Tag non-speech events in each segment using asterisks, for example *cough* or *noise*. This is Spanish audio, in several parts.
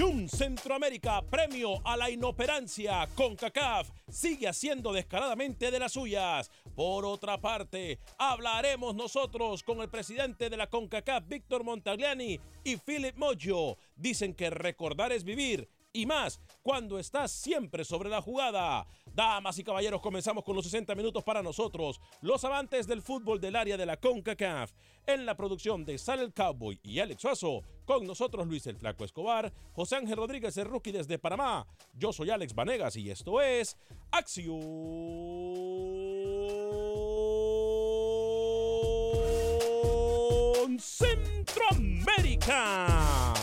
Acción Centroamérica, premio a la inoperancia, CONCACAF sigue haciendo descaradamente de las suyas. Por otra parte, hablaremos nosotros con el presidente de la CONCACAF, Víctor Montagliani y Philip Mojo. Dicen que recordar es vivir y más cuando estás siempre sobre la jugada. Damas y caballeros, comenzamos con los 60 minutos para nosotros, los amantes del fútbol del área de la CONCACAF. En la producción de Sal el Cowboy y Alex Suazo, con nosotros Luis el Flaco Escobar, José Ángel Rodríguez el Rookie desde Panamá. Yo soy Alex Vanegas y esto es Acción Centroamérica.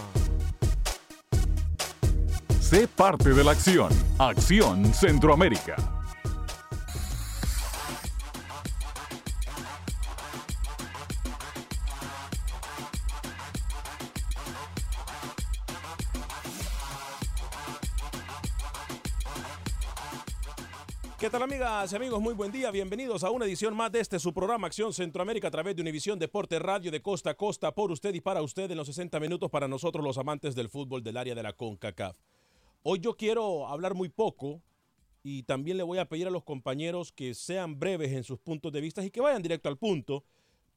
Sé parte de la acción. Acción Centroamérica. ¿Qué tal amigas y amigos? Muy buen día. Bienvenidos a una edición más de este su programa Acción Centroamérica a través de Univisión Deporte Radio de costa a costa por usted y para usted en los 60 minutos para nosotros los amantes del fútbol del área de la CONCACAF. Hoy yo quiero hablar muy poco y también le voy a pedir a los compañeros que sean breves en sus puntos de vista y que vayan directo al punto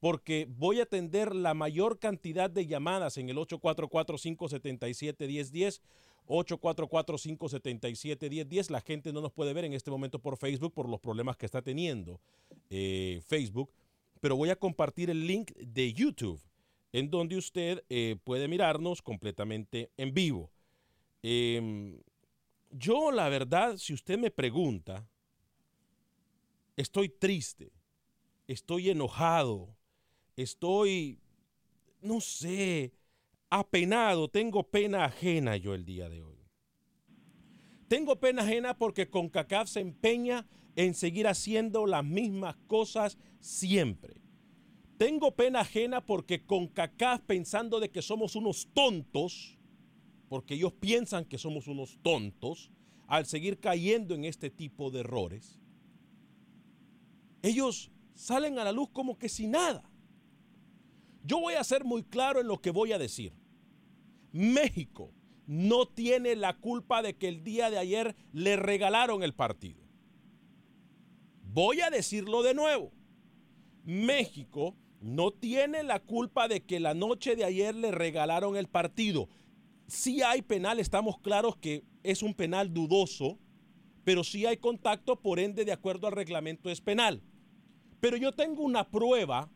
porque voy a atender la mayor cantidad de llamadas en el 844-577-1010 844-577-1010. La gente no nos puede ver en este momento por Facebook por los problemas que está teniendo eh, Facebook, pero voy a compartir el link de YouTube en donde usted eh, puede mirarnos completamente en vivo. Eh, yo, la verdad, si usted me pregunta, estoy triste, estoy enojado, estoy, no sé, apenado, tengo pena ajena yo el día de hoy. Tengo pena ajena porque CONCACAF se empeña en seguir haciendo las mismas cosas siempre. Tengo pena ajena porque CONCACAF pensando de que somos unos tontos, porque ellos piensan que somos unos tontos, al seguir cayendo en este tipo de errores, ellos salen a la luz como que sin nada. Yo voy a ser muy claro en lo que voy a decir. México no tiene la culpa de que el día de ayer le regalaron el partido. Voy a decirlo de nuevo. México no tiene la culpa de que la noche de ayer le regalaron el partido. Si hay penal, estamos claros que es un penal dudoso, pero si hay contacto, por ende, de acuerdo al reglamento, es penal. Pero yo tengo una prueba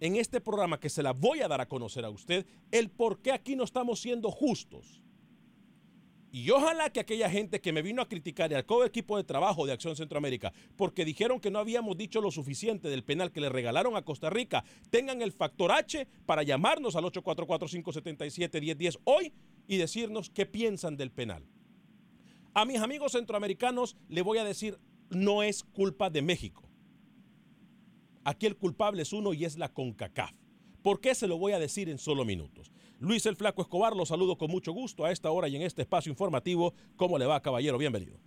en este programa que se la voy a dar a conocer a usted, el por qué aquí no estamos siendo justos. Y ojalá que aquella gente que me vino a criticar y al equipo de trabajo de Acción Centroamérica, porque dijeron que no habíamos dicho lo suficiente del penal que le regalaron a Costa Rica, tengan el factor H para llamarnos al 844-577-1010 hoy y decirnos qué piensan del penal. A mis amigos centroamericanos le voy a decir, no es culpa de México. Aquí el culpable es uno y es la CONCACAF. ¿Por qué se lo voy a decir en solo minutos? Luis el Flaco Escobar, lo saludo con mucho gusto a esta hora y en este espacio informativo. ¿Cómo le va, caballero? Bienvenido.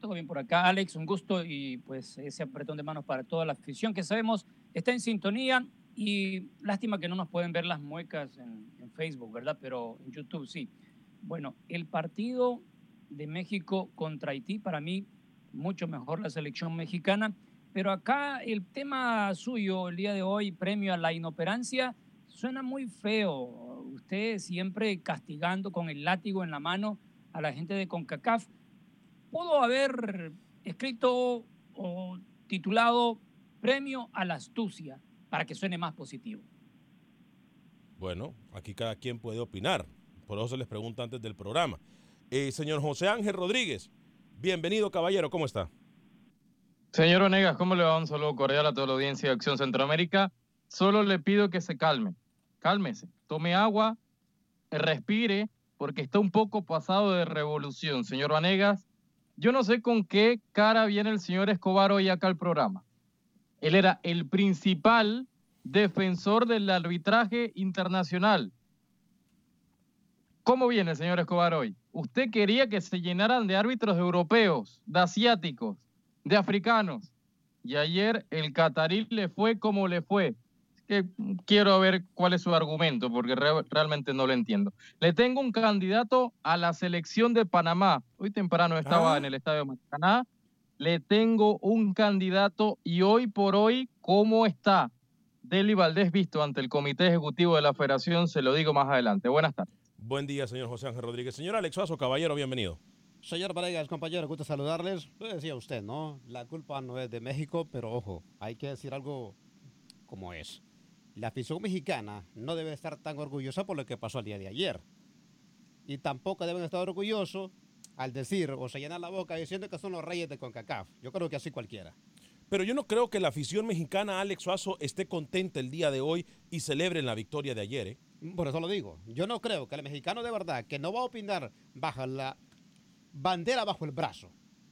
Todo bien por acá, Alex, un gusto y pues ese apretón de manos para toda la afición que sabemos está en sintonía y lástima que no nos pueden ver las muecas en, en Facebook, ¿verdad? Pero en YouTube sí. Bueno, el partido de México contra Haití, para mí, mucho mejor la selección mexicana, pero acá el tema suyo el día de hoy, premio a la inoperancia, suena muy feo usted siempre castigando con el látigo en la mano a la gente de CONCACAF, pudo haber escrito o titulado Premio a la Astucia para que suene más positivo. Bueno, aquí cada quien puede opinar. Por eso se les pregunta antes del programa. Eh, señor José Ángel Rodríguez, bienvenido caballero, ¿cómo está? Señor Onegas, ¿cómo le va? Un saludo cordial a toda la audiencia de Acción Centroamérica. Solo le pido que se calme, cálmese tome agua, respire, porque está un poco pasado de revolución. Señor Vanegas, yo no sé con qué cara viene el señor Escobar hoy acá al programa. Él era el principal defensor del arbitraje internacional. ¿Cómo viene señor Escobar hoy? Usted quería que se llenaran de árbitros europeos, de asiáticos, de africanos. Y ayer el catarí le fue como le fue que quiero ver cuál es su argumento, porque realmente no lo entiendo. Le tengo un candidato a la selección de Panamá. Hoy temprano estaba ah. en el Estadio Maracaná. Le tengo un candidato y hoy por hoy, ¿cómo está? Deli Valdés visto ante el Comité Ejecutivo de la Federación, se lo digo más adelante. Buenas tardes. Buen día, señor José Ángel Rodríguez. Señor Alex Suazo, caballero, bienvenido. Señor Varegas, compañero, gusto saludarles. Lo decía usted, ¿no? La culpa no es de México, pero ojo, hay que decir algo como es la afición mexicana no debe estar tan orgullosa por lo que pasó el día de ayer. Y tampoco deben estar orgullosos al decir o se llenar la boca diciendo que son los reyes de CONCACAF. Yo creo que así cualquiera. Pero yo no creo que la afición mexicana, Alex Suazo, esté contenta el día de hoy y celebren la victoria de ayer. ¿eh? Por eso lo digo. Yo no creo que el mexicano de verdad, que no va a opinar bajo la bandera bajo el brazo,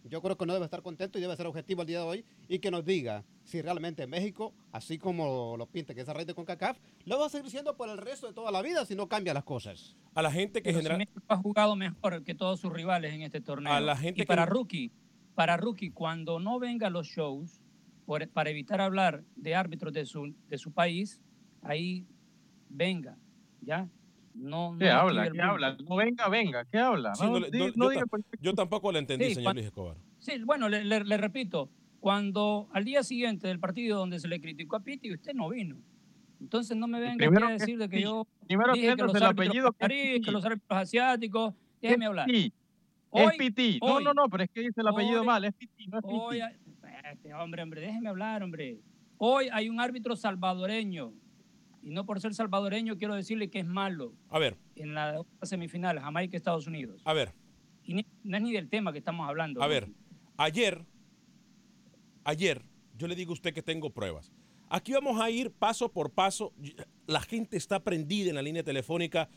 yo creo que no debe estar contento y debe ser objetivo el día de hoy y que nos diga si realmente México, así como lo pinta que es el rey de CONCACAF, lo va a seguir siendo por el resto de toda la vida si no cambia las cosas. A la gente que genera... México ha jugado mejor que todos sus rivales en este torneo. A la gente y para Rookie, para Rookie, cuando no venga los shows, para evitar hablar de árbitros de su, de su país, ahí venga, ¿ya? No, ¿Qué habla? ¿Qué habla? No venga, venga. ¿Qué habla? yo, tampoco lo entendí, señor Luis Escobar. Sí, bueno, le, repito, cuando al día siguiente del partido donde se le criticó a Piti, usted no vino. Entonces no me venga a decir de que yo primero dije que los el apellido que, los árbitros asiáticos, déjeme hablar. Hoy, es Piti. No, no, no, pero es que dice el apellido mal, es Piti, no es Piti. este hombre, hombre, déjeme hablar, hombre. Hoy hay un árbitro salvadoreño y no por ser salvadoreño quiero decirle que es malo. A ver. En la semifinal, Jamaica, Estados Unidos. A ver. Y no es ni del tema que estamos hablando. A ver, ayer, ayer, yo le digo a usted que tengo pruebas. Aquí vamos a ir paso por paso. La gente está prendida en la línea telefónica.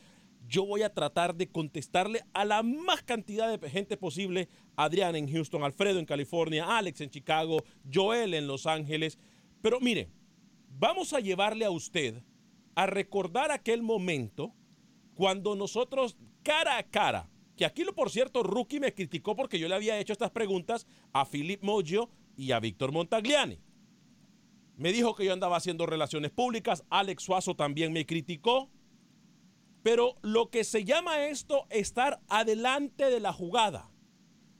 Yo voy a tratar de contestarle a la más cantidad de gente posible. Adrián en Houston, Alfredo en California, Alex en Chicago, Joel en Los Ángeles. Pero mire, vamos a llevarle a usted a recordar aquel momento cuando nosotros cara a cara, que aquí lo por cierto Rookie me criticó porque yo le había hecho estas preguntas a Philip Moggio y a Víctor Montagliani. Me dijo que yo andaba haciendo relaciones públicas, Alex Suazo también me criticó, pero lo que se llama esto estar adelante de la jugada,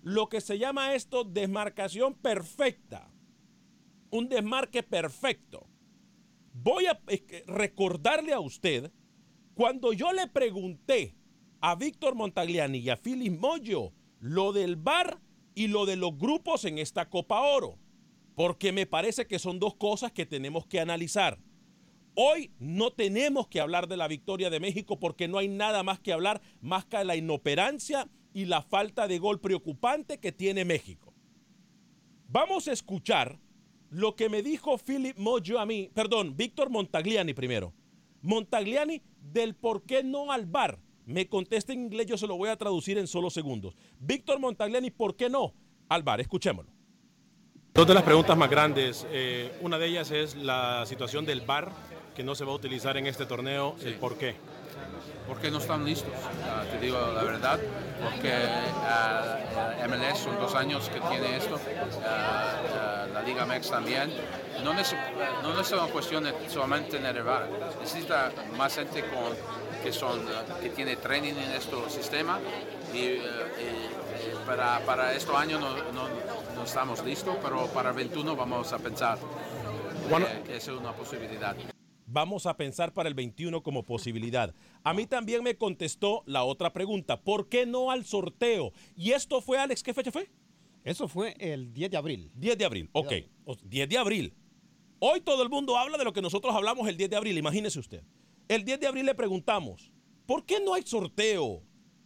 lo que se llama esto desmarcación perfecta, un desmarque perfecto voy a recordarle a usted cuando yo le pregunté a Víctor Montagliani y a Philip Moyo lo del bar y lo de los grupos en esta Copa Oro, porque me parece que son dos cosas que tenemos que analizar. Hoy no tenemos que hablar de la victoria de México porque no hay nada más que hablar más que la inoperancia y la falta de gol preocupante que tiene México. Vamos a escuchar lo que me dijo Philip Mojo a mí, perdón, Víctor Montagliani primero. Montagliani del por qué no al bar. Me contesta en inglés, yo se lo voy a traducir en solo segundos. Víctor Montagliani, ¿por qué no al bar? Escuchémoslo. Dos de las preguntas más grandes, eh, una de ellas es la situación del bar que no se va a utilizar en este torneo, el por qué. Porque no están listos, uh, te digo la verdad, porque uh, MLS son dos años que tiene esto, uh, la Liga MEX también. No, es, no es una cuestión de solamente bar, necesita más gente con, que, son, que tiene training en este sistema y, y para, para este año no, no, no, estamos listos, pero para el 21 vamos a pensar bueno, que, que es una posibilidad vamos a pensar para el 21 como posibilidad. A mí también me contestó la otra pregunta, ¿por qué no al sorteo? Y esto fue, Alex, ¿qué fecha fue? Eso fue el 10 de abril. 10 de abril, ok. 10 de abril. Hoy todo el mundo habla de lo que nosotros hablamos el 10 de abril, imagínese usted. El 10 de abril le preguntamos, ¿por qué no hay sorteo?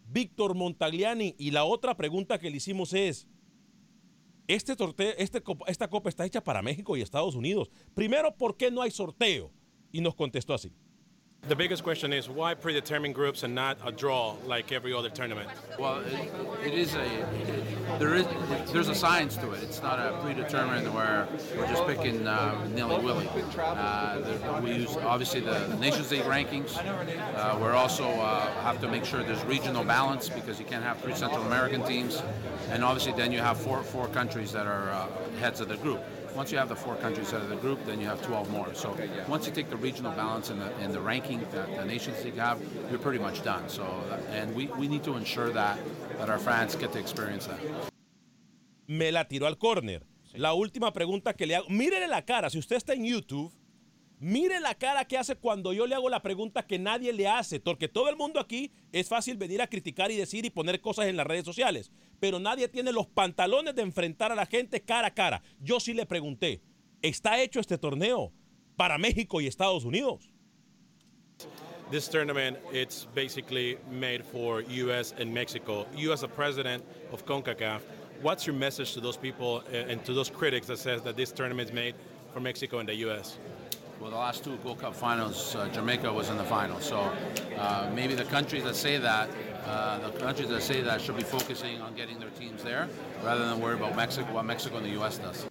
Víctor Montagliani. Y la otra pregunta que le hicimos es, este sorteo, este, esta copa está hecha para México y Estados Unidos. Primero, ¿por qué no hay sorteo? Y nos contestó así. The biggest question is why predetermined groups and not a draw like every other tournament? Well, it, it is a it, there is there's a science to it. It's not a predetermined where we're just picking uh, nilly willy. Uh, we use obviously the, the Nations League rankings. Uh, we're also uh, have to make sure there's regional balance because you can't have three Central American teams, and obviously then you have four four countries that are uh, heads of the group. Once you have the four countries out of the group, then you have 12 more. So once you take the regional balance and the, and the ranking that the Nations League have, you're pretty much done. So, and we, we need to ensure that, that our fans get to experience that. Me la tiró al córner. La última pregunta que le hago, mírele la cara, si usted está en YouTube, mire la cara que hace cuando yo le hago la pregunta que nadie le hace, porque todo el mundo aquí es fácil venir a criticar y decir y poner cosas en las redes sociales, pero nadie tiene los pantalones de enfrentar a la gente cara a cara. Yo sí le pregunté, ¿está hecho este torneo para México y Estados Unidos? This tournament, it's basically made for U.S. and Mexico. You as a president of CONCACAF, what's your message to those people and to those critics that says that this tournament is made for Mexico and the U.S.? Well, the last two Gold Cup finals, uh, Jamaica was in the final. So uh, maybe the countries that say that, uh, the countries that say that should be focusing on getting their teams there rather than worry about Mexico, what Mexico and the U.S. does.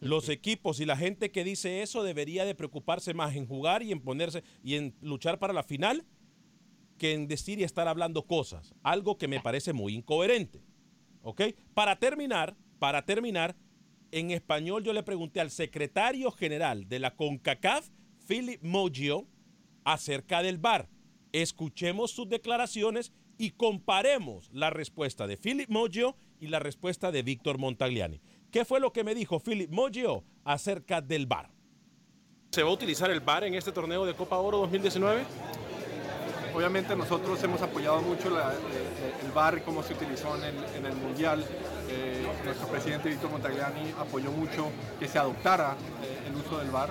Los equipos y la gente que dice eso debería de preocuparse más en jugar y en ponerse y en luchar para la final que en decir y estar hablando cosas. Algo que me parece muy incoherente. ¿Ok? Para terminar, para terminar, en español yo le pregunté al secretario general de la CONCACAF, Philip Moggio, acerca del VAR. Escuchemos sus declaraciones y comparemos la respuesta de Philip Moggio y la respuesta de Víctor Montagliani. ¿Qué fue lo que me dijo Philip Moggio acerca del VAR? ¿Se va a utilizar el VAR en este torneo de Copa Oro 2019? Obviamente nosotros hemos apoyado mucho la, el VAR, cómo se utilizó en el, en el Mundial. Eh, nuestro presidente Víctor Montagliani apoyó mucho que se adoptara eh, el uso del VAR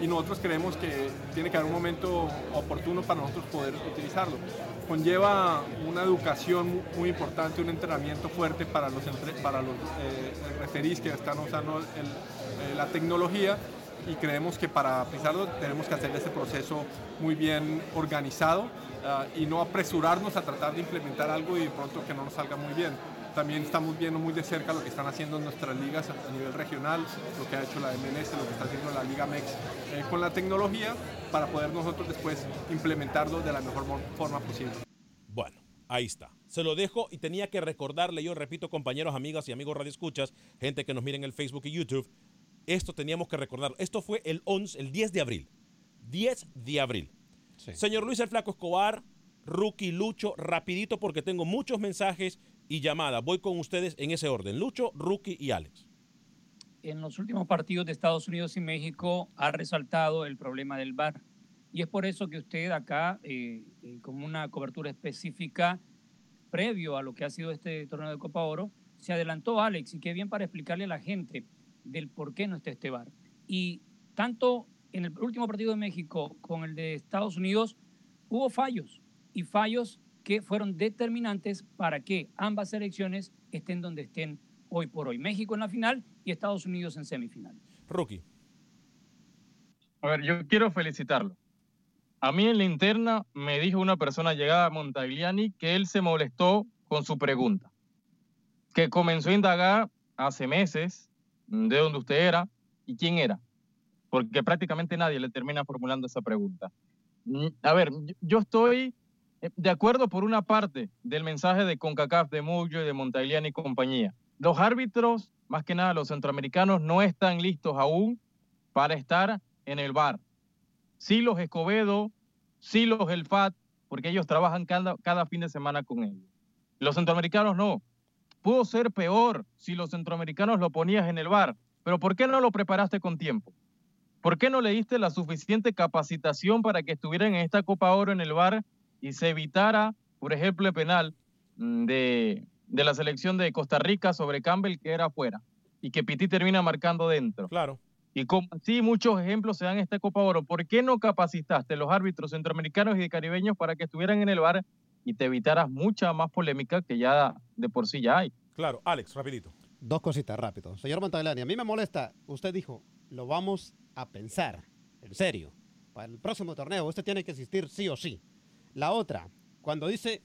y nosotros creemos que tiene que haber un momento oportuno para nosotros poder utilizarlo. Conlleva una educación muy importante, un entrenamiento fuerte para los, los eh, referís que están usando la tecnología y creemos que para pisarlo tenemos que hacer este proceso muy bien organizado uh, y no apresurarnos a tratar de implementar algo y de pronto que no nos salga muy bien. También estamos viendo muy de cerca lo que están haciendo nuestras ligas a nivel regional, lo que ha hecho la MLS, lo que está haciendo la Liga MEX eh, con la tecnología para poder nosotros después implementarlo de la mejor forma posible. Bueno, ahí está. Se lo dejo y tenía que recordarle, yo repito, compañeros, amigas y amigos radioescuchas, gente que nos miren en el Facebook y YouTube, esto teníamos que recordar. Esto fue el 11, el 10 de abril. 10 de abril. Sí. Señor Luis el Flaco Escobar, Rookie, Lucho, rapidito porque tengo muchos mensajes y llamadas. Voy con ustedes en ese orden. Lucho, Rookie y Alex. En los últimos partidos de Estados Unidos y México ha resaltado el problema del VAR. Y es por eso que usted acá, eh, eh, con una cobertura específica previo a lo que ha sido este torneo de Copa Oro, se adelantó Alex y qué bien para explicarle a la gente del por qué no está este VAR. Y tanto en el último partido de México con el de Estados Unidos hubo fallos y fallos que fueron determinantes para que ambas selecciones estén donde estén hoy por hoy. México en la final y Estados Unidos en semifinal. Rookie. A ver, yo quiero felicitarlo. A mí en la interna me dijo una persona llegada a Montagliani que él se molestó con su pregunta, que comenzó a indagar hace meses de dónde usted era y quién era, porque prácticamente nadie le termina formulando esa pregunta. Mm, A ver, yo- estoy de acuerdo por una parte del mensaje de CONCACAF, de Muyo y de Montagliani y compañía. Los árbitros, más que nada los centroamericanos, no están listos aún para estar en el bar. Sí los Escobedo, sí los El Fat, porque ellos trabajan cada, cada fin de semana con ellos. Los centroamericanos no. Pudo ser peor si los centroamericanos lo ponías en el bar, pero ¿por qué no lo preparaste con tiempo? ¿Por qué no le diste la suficiente capacitación para que estuvieran en esta Copa Oro en el bar y se evitara, por ejemplo, el penal mm, de, de la selección de Costa Rica sobre Campbell que era afuera y que Piti termina marcando dentro? Claro. Y como así muchos ejemplos se dan en esta Copa Oro, ¿por qué no capacitaste los árbitros centroamericanos y caribeños para que estuvieran en el bar y te evitaras mucha más polémica que ya de por sí ya hay? Claro, Alex, rapidito. Dos cositas rápido. Señor Montaglani, a mí me molesta. Usted dijo, lo vamos a pensar. En serio. Para el próximo torneo, usted tiene que existir sí o sí. La otra, cuando dice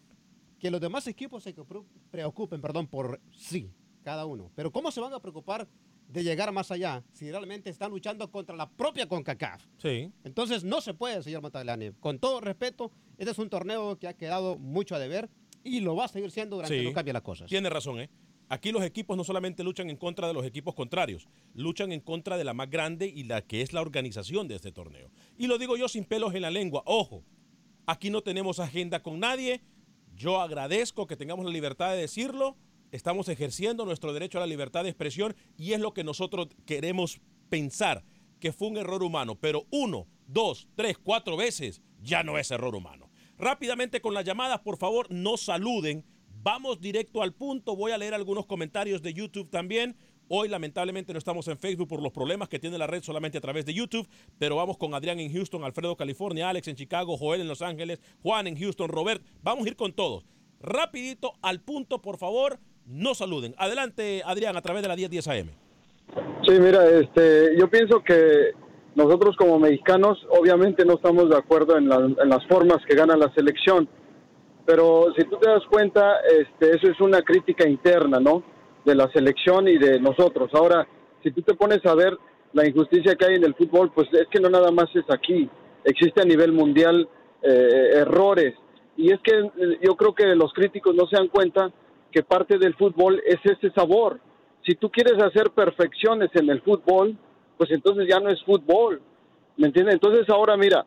que los demás equipos se pre- preocupen, perdón, por sí, cada uno. Pero ¿cómo se van a preocupar de llegar más allá si realmente están luchando contra la propia CONCACAF? Sí. Entonces no se puede, señor Montaglani. Con todo respeto, este es un torneo que ha quedado mucho a deber y lo va a seguir siendo durante que no cambie las cosas. Tiene razón, ¿eh? Aquí los equipos no solamente luchan en contra de los equipos contrarios, luchan en contra de la más grande y la que es la organización de este torneo. Y lo digo yo sin pelos en la lengua. Ojo, aquí no tenemos agenda con nadie. Yo agradezco que tengamos la libertad de decirlo. Estamos ejerciendo nuestro derecho a la libertad de expresión y es lo que nosotros queremos pensar, que fue un error humano. Pero uno, dos, tres, cuatro veces ya no es error humano. Rápidamente con las llamadas, por favor, no saluden. Vamos directo al punto. Voy a leer algunos comentarios de YouTube también. Hoy lamentablemente no estamos en Facebook por los problemas que tiene la red solamente a través de YouTube, pero vamos con Adrián en Houston, Alfredo California, Alex en Chicago, Joel en Los Ángeles, Juan en Houston, Robert. Vamos a ir con todos. Rapidito al punto, por favor, no saluden. Adelante, Adrián, a través de la 1010 AM. Sí, mira, este, yo pienso que nosotros como mexicanos obviamente no estamos de acuerdo en, la- las formas que gana la selección, pero si tú te das cuenta, este, eso es una crítica interna, ¿no? De la selección y de nosotros. Ahora, si tú te pones a ver la injusticia que hay en el fútbol, pues es que no nada más es aquí, existe a nivel mundial eh, errores. Y es que eh, yo creo que los críticos no se dan cuenta que parte del fútbol es ese sabor. Si tú quieres hacer perfecciones en el fútbol, pues entonces ya no es fútbol. ¿Me entiendes? Entonces ahora mira,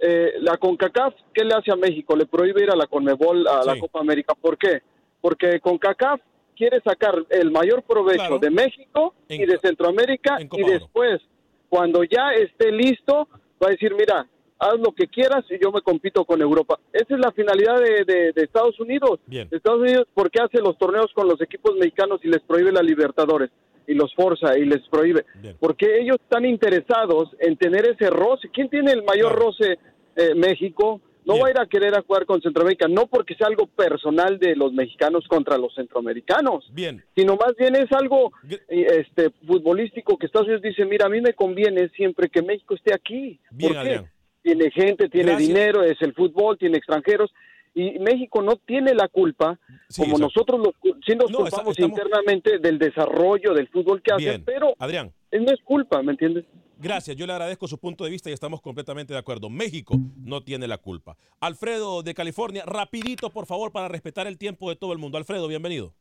eh, la CONCACAF, ¿qué le hace a México? Le prohíbe ir a la CONMEBOL, a la Copa América. ¿Por qué? Porque CONCACAF quiere sacar el mayor provecho de México y de Centroamérica y después, cuando ya esté listo, va a decir, mira, haz lo que quieras y yo me compito con Europa. Esa es la finalidad de, de- de Estados Unidos. Bien. Estados Unidos, ¿por qué hace los torneos con los equipos mexicanos y les prohíbe la Libertadores? Y los forza y les prohíbe. Porque ellos están interesados en tener ese roce. ¿Quién tiene el mayor roce? Eh, México. No va a ir a querer a jugar con Centroamérica, no porque sea algo personal de los mexicanos contra los centroamericanos Bien. sino más bien es algo eh, este futbolístico que Estados Unidos dice, mira, a mí me conviene siempre que México esté aquí. Bien, ¿Por qué? Adrián. Tiene gente, tiene Gracias. dinero, es el fútbol, tiene extranjeros y México no tiene la culpa, como nosotros los, sí nos No, culpamos estamos- internamente del desarrollo del fútbol que hace, pero Adrián. no es culpa, ¿me entiendes? Gracias, yo le agradezco su punto de vista y estamos completamente de acuerdo. México no tiene la culpa. Alfredo de California, rapidito por favor para respetar el tiempo de todo el mundo. Alfredo, bienvenido.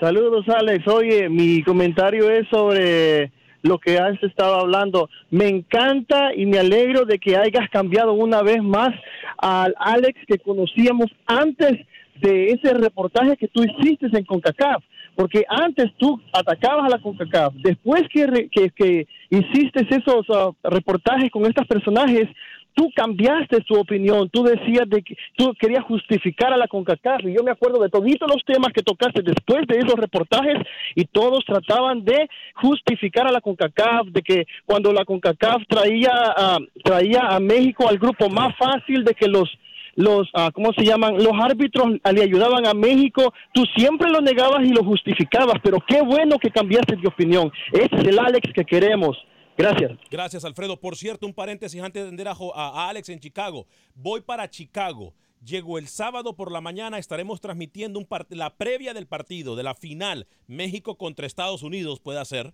Saludos, Alex. Oye, mi comentario es sobre lo que has estado hablando. Me encanta y me alegro de que hayas cambiado una vez más al Alex que conocíamos antes de ese reportaje que tú hiciste en CONCACAF. Porque antes tú atacabas a la CONCACAF. Después que, re- hiciste esos ah, reportajes con estos personajes, tú cambiaste tu opinión, tú decías de que tú querías justificar a la CONCACAF y yo me acuerdo de todos los temas que tocaste después de esos reportajes y todos trataban de justificar a la CONCACAF, de que cuando la CONCACAF traía traía a México al grupo más fácil de que los los, ah, ¿cómo se llaman? Los árbitros le ayudaban a México, tú siempre lo negabas y lo justificabas, pero qué bueno que cambiaste de opinión. Ese es el Alex que queremos. Gracias. Gracias, Alfredo. Por cierto, un paréntesis antes de atender a, Jo- a- Alex en Chicago. Voy para Chicago. Llego el sábado por la mañana, estaremos transmitiendo un la previa del partido, de la final, México contra Estados Unidos, puede ser.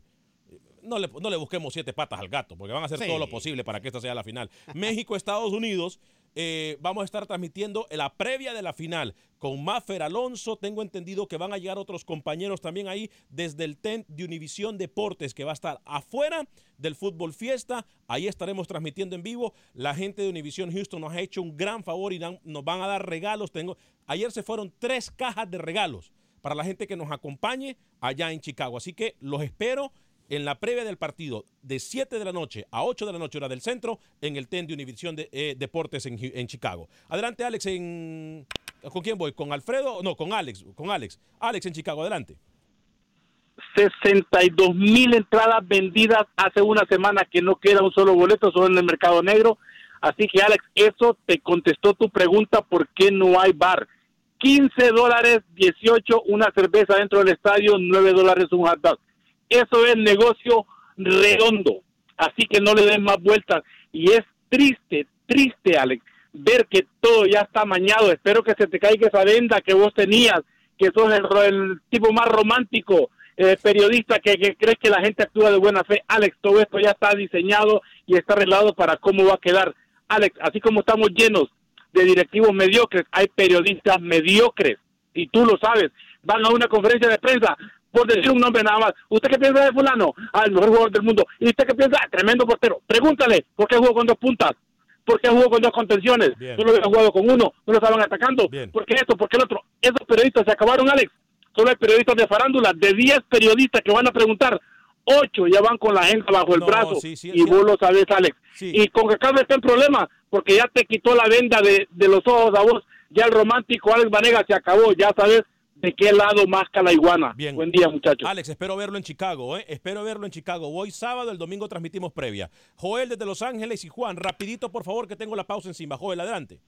No le, no le busquemos siete patas al gato, porque van a hacer Sí. todo lo posible para que esta sea la final. México-Estados Unidos, eh, vamos a estar transmitiendo la previa de la final con Maffer Alonso. Tengo entendido que van a llegar otros compañeros también ahí desde el tent de Univisión Deportes, que va a estar afuera del Fútbol Fiesta. Ahí estaremos transmitiendo en vivo. La gente de Univisión Houston nos ha hecho un gran favor y nos van a dar regalos. Tengo, ayer se fueron tres cajas de regalos para la gente que nos acompañe allá en Chicago. Así que los espero en la previa del partido de 7 de la noche a 8 de la noche hora del centro en el TEN de Univisión de, eh, Deportes en, en Chicago. Adelante Alex en... ¿Con quién voy? ¿Con Alfredo? No, con Alex. Con Alex. Alex en Chicago, adelante. 62 mil entradas vendidas hace una semana que no queda un solo boleto, solo en el mercado negro. Así que Alex, eso te contestó tu pregunta, ¿por qué no hay bar? 15 dólares, 18 una cerveza dentro del estadio, 9 dólares un hot dog. Eso es negocio redondo. Así que no le den más vueltas. Y es triste, triste, Alex, ver que todo ya está mañado. Espero que se te caiga esa venda que vos tenías, que sos el, el tipo más romántico, eh, periodista que, que crees que la gente actúa de buena fe. Alex, todo esto ya está diseñado y está arreglado para cómo va a quedar. Alex, así como estamos llenos de directivos mediocres, hay periodistas mediocres, y tú lo sabes. Van a una conferencia de prensa por decir un nombre nada más. ¿Usted qué piensa de fulano? Ah, el mejor jugador del mundo. ¿Y usted qué piensa? Tremendo portero. Pregúntale, ¿por qué jugó con dos puntas? ¿Por qué jugó con dos contenciones? Bien. Solo había jugado con uno, no lo estaban atacando. ¿Por qué esto? ¿Por qué el otro? Esos periodistas se acabaron, Alex. Solo hay periodistas de farándula. De 10 periodistas que van a preguntar, 8 ya van con la agenda bajo el No, brazo. sí, sí, y sí. vos lo sabes, Alex. Y con que está en problema, porque ya te quitó la venda de, de los ojos a vos. Ya el romántico Alex Vanega se acabó. Ya sabes de qué lado masca la iguana. Bien. Buen día, muchachos. Alex, espero verlo en Chicago, ¿eh? Espero verlo en Chicago. Voy sábado, el domingo transmitimos previa. Joel desde Los Ángeles y Juan, rapidito por favor que tengo la pausa encima. Joel, adelante.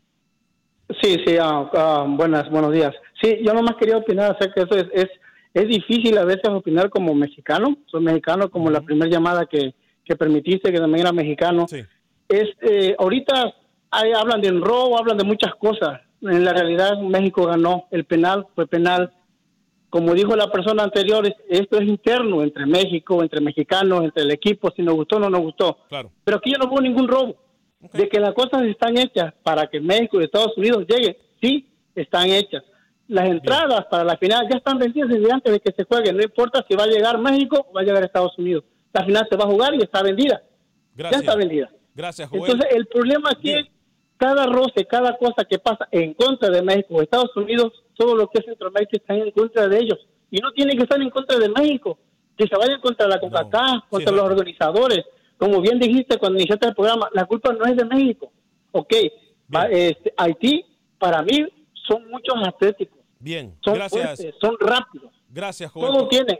Sí, sí, ah, ah, buenas, buenos días. Sí, yo nomás quería opinar acerca de eso. Es, es, es difícil a veces opinar como mexicano. Soy mexicano como la primera llamada que, que permitiste, que también era mexicano. Es, eh, ahorita hay- hablan de robo, hablan de muchas cosas. En la realidad México ganó. El penal fue penal. Como dijo la persona anterior, es- esto es interno entre México, entre mexicanos, entre el equipo, si nos gustó o no nos gustó. Claro. Pero aquí ya no hubo ningún robo. De que las cosas están hechas para que México y Estados Unidos lleguen, sí, están hechas. Las entradas para la final ya están vendidas desde antes de que se juegue. No importa si va a llegar México o va a llegar Estados Unidos. La final se va a jugar y está vendida. Gracias. Ya está vendida. Gracias, Joel. Entonces, el problema aquí es cada roce, cada cosa que pasa en contra de México Estados Unidos, todo lo que es Centroamérica está en contra de ellos. Y no tiene que estar en contra de México, que se vayan contra la CONCACAF, contra los organizadores. Como bien dijiste cuando iniciaste el programa, la culpa no es de México. Ok, este, Haití, para mí, son muchos atléticos. Bien, Son gracias. fuertes, son rápidos. Gracias, Joel. Todo tiene.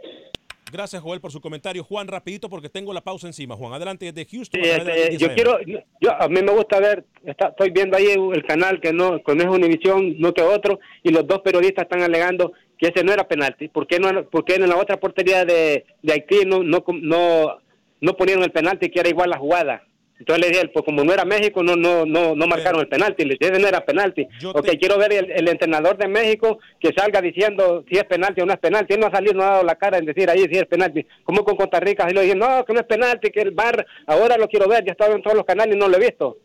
Gracias, Joel, por su comentario. Juan, rapidito porque tengo la pausa encima. Juan, adelante desde Houston. Sí, este, yo 10 quiero, yo, a mí me gusta ver, está- estoy viendo ahí el canal que no, que no es Univisión, no que otro, y los dos periodistas están alegando que ese no era penalti. ¿Por qué, no, era- por qué en la otra portería de, de Haití no, no, no, no ponieron el penalti que era igual la jugada? Entonces le dije, pues como no era México, no no no, no marcaron el penalti. Le dije, no era penalti. Ok, quiero ver el, el entrenador de México que salga diciendo si es penalti o no es penalti. Él no ha salido, no ha dado la cara en decir ahí si es penalti. Como con Costa Rica, y lo dije, no, que no es penalti, que el bar, ahora lo quiero ver, ya estaba en todos los canales y no lo he visto.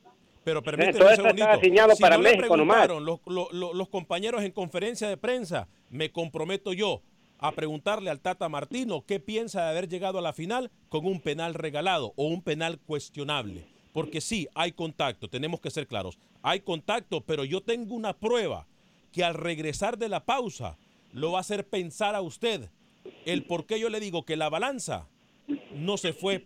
Pero permíteme Todo un segundito. está diseñado Si para no México nomás. Los, lo- lo- los compañeros en conferencia de prensa, me comprometo yo a preguntarle al Tata Martino qué piensa de haber llegado a la final con un penal regalado o un penal cuestionable. Porque sí, hay contacto, tenemos que ser claros. Hay contacto, pero yo tengo una prueba que al regresar de la pausa lo va a hacer pensar a usted el por qué yo le digo que la balanza no se fue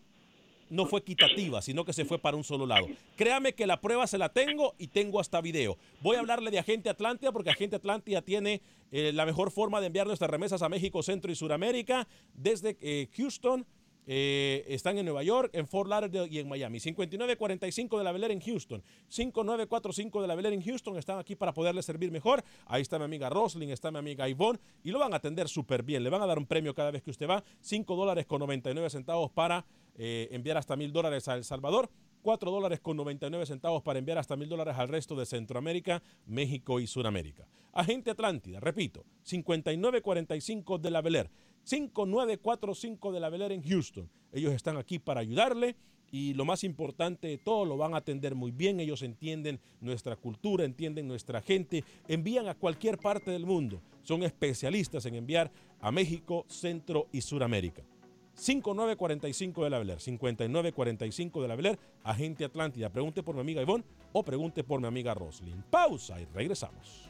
no fue equitativa, sino que se fue para un solo lado. Créame que la prueba se la tengo y tengo hasta video. Voy a hablarle de Agente Atlántida porque Agente Atlántida tiene eh, la mejor forma de enviar nuestras remesas a México, Centro y Suramérica desde eh, Houston eh, están en Nueva York, en Fort Lauderdale y en Miami. 5945 de la Bel Air en Houston. 5945 de la Bel Air en Houston. Están aquí para poderles servir mejor. Ahí está mi amiga Roslyn, está mi amiga Ivonne. Y lo van a atender súper bien. Le van a dar un premio cada vez que usted va. 5 dólares con 99 centavos para eh, enviar hasta mil dólares a El Salvador. 4 dólares con 99 centavos para enviar hasta mil dólares al resto de Centroamérica, México y Sudamérica. Agente Atlántida, repito, 5945 de la Bel Air. 5945 de la Bel Air en Houston. Ellos están aquí para ayudarle y lo más importante de todo, lo van a atender muy bien. Ellos entienden nuestra cultura, entienden nuestra gente, envían a cualquier parte del mundo. Son especialistas en enviar a México, Centro y Suramérica. 5945 de la Bel Air, 5945 de la Bel Air, Agente Atlántida. Pregunte por mi amiga Ivonne o pregunte por mi amiga Roslyn. Pausa y regresamos.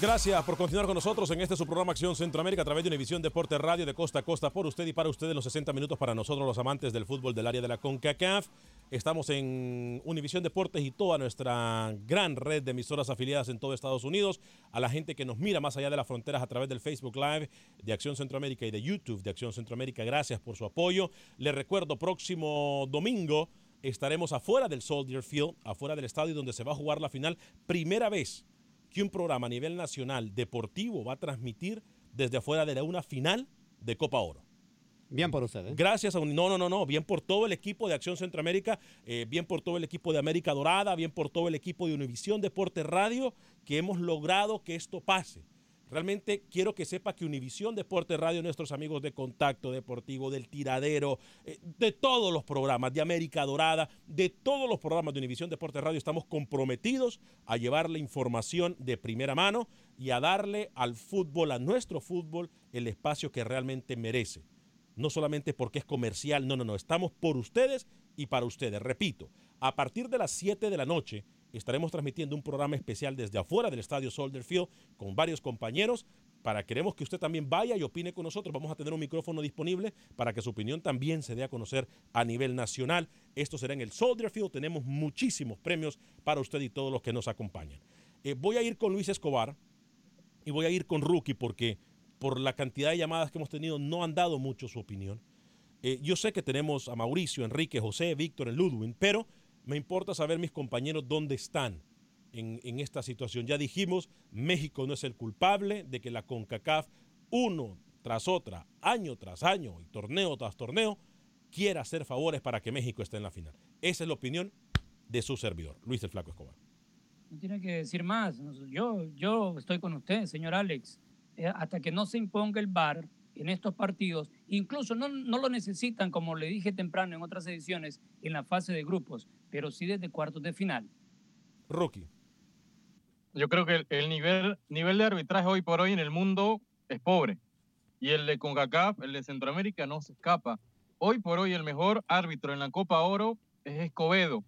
Gracias por continuar con nosotros en este su programa Acción Centroamérica a través de Univisión Deporte Radio de costa a costa por usted y para usted en los 60 minutos para nosotros los amantes del fútbol del área de la CONCACAF. Estamos en Univisión Deportes y toda nuestra gran red de emisoras afiliadas en todo Estados Unidos. A la gente que nos mira más allá de las fronteras a través del Facebook Live de Acción Centroamérica y de YouTube de Acción Centroamérica, gracias por su apoyo. Les recuerdo, próximo domingo estaremos afuera del Soldier Field, afuera del estadio donde se va a jugar la final. Primera vez que un programa a nivel nacional deportivo va a transmitir desde afuera de una final de Copa Oro. Bien por ustedes. Gracias a un... No, no, no, no. Bien por todo el equipo de Acción Centroamérica, eh, bien por todo el equipo de América Dorada, bien por todo el equipo de Univisión Deporte Radio, que hemos logrado que esto pase. Realmente quiero que sepa que Univisión Deporte Radio, nuestros amigos de Contacto Deportivo, del Tiradero, eh, de todos los programas, de América Dorada, de todos los programas de Univisión Deporte Radio, estamos comprometidos a llevarle información de primera mano y a darle al fútbol, a nuestro fútbol, el espacio que realmente merece. No solamente porque es comercial, no, no, no, estamos por ustedes y para ustedes. Repito, a partir de las 7 de la noche, estaremos transmitiendo un programa especial desde afuera del estadio Soldier Field con varios compañeros. Para queremos que usted también vaya y opine con nosotros. Vamos a tener un micrófono disponible para que su opinión también se dé a conocer a nivel nacional. Esto será en el Soldier Field. Tenemos muchísimos premios para usted y todos los que nos acompañan. Eh, voy a ir con Luis Escobar y voy a ir con Rookie porque por la cantidad de llamadas que hemos tenido no han dado mucho su opinión. Eh, yo sé que tenemos a Mauricio, Enrique, José, Víctor, en Ludwig, pero me importa saber mis compañeros dónde están en, esta situación. Ya dijimos, México no es el culpable de que la CONCACAF, uno tras otra, año tras año y torneo tras torneo, quiera hacer favores para que México esté en la final. Esa es la opinión de su servidor, Luis el Flaco Escobar. No tiene que decir más. Yo, yo estoy con usted, señor Alex. Eh, hasta que no se imponga el VAR en estos partidos, incluso no, no lo necesitan, como le dije temprano en otras ediciones, en la fase de grupos pero sí desde cuartos de final. Rookie. Yo creo que el, nivel, nivel de arbitraje hoy por hoy en el mundo es pobre. Y el de CONCACAF, el de Centroamérica, no se escapa. Hoy por hoy el mejor árbitro en la Copa Oro es Escobedo,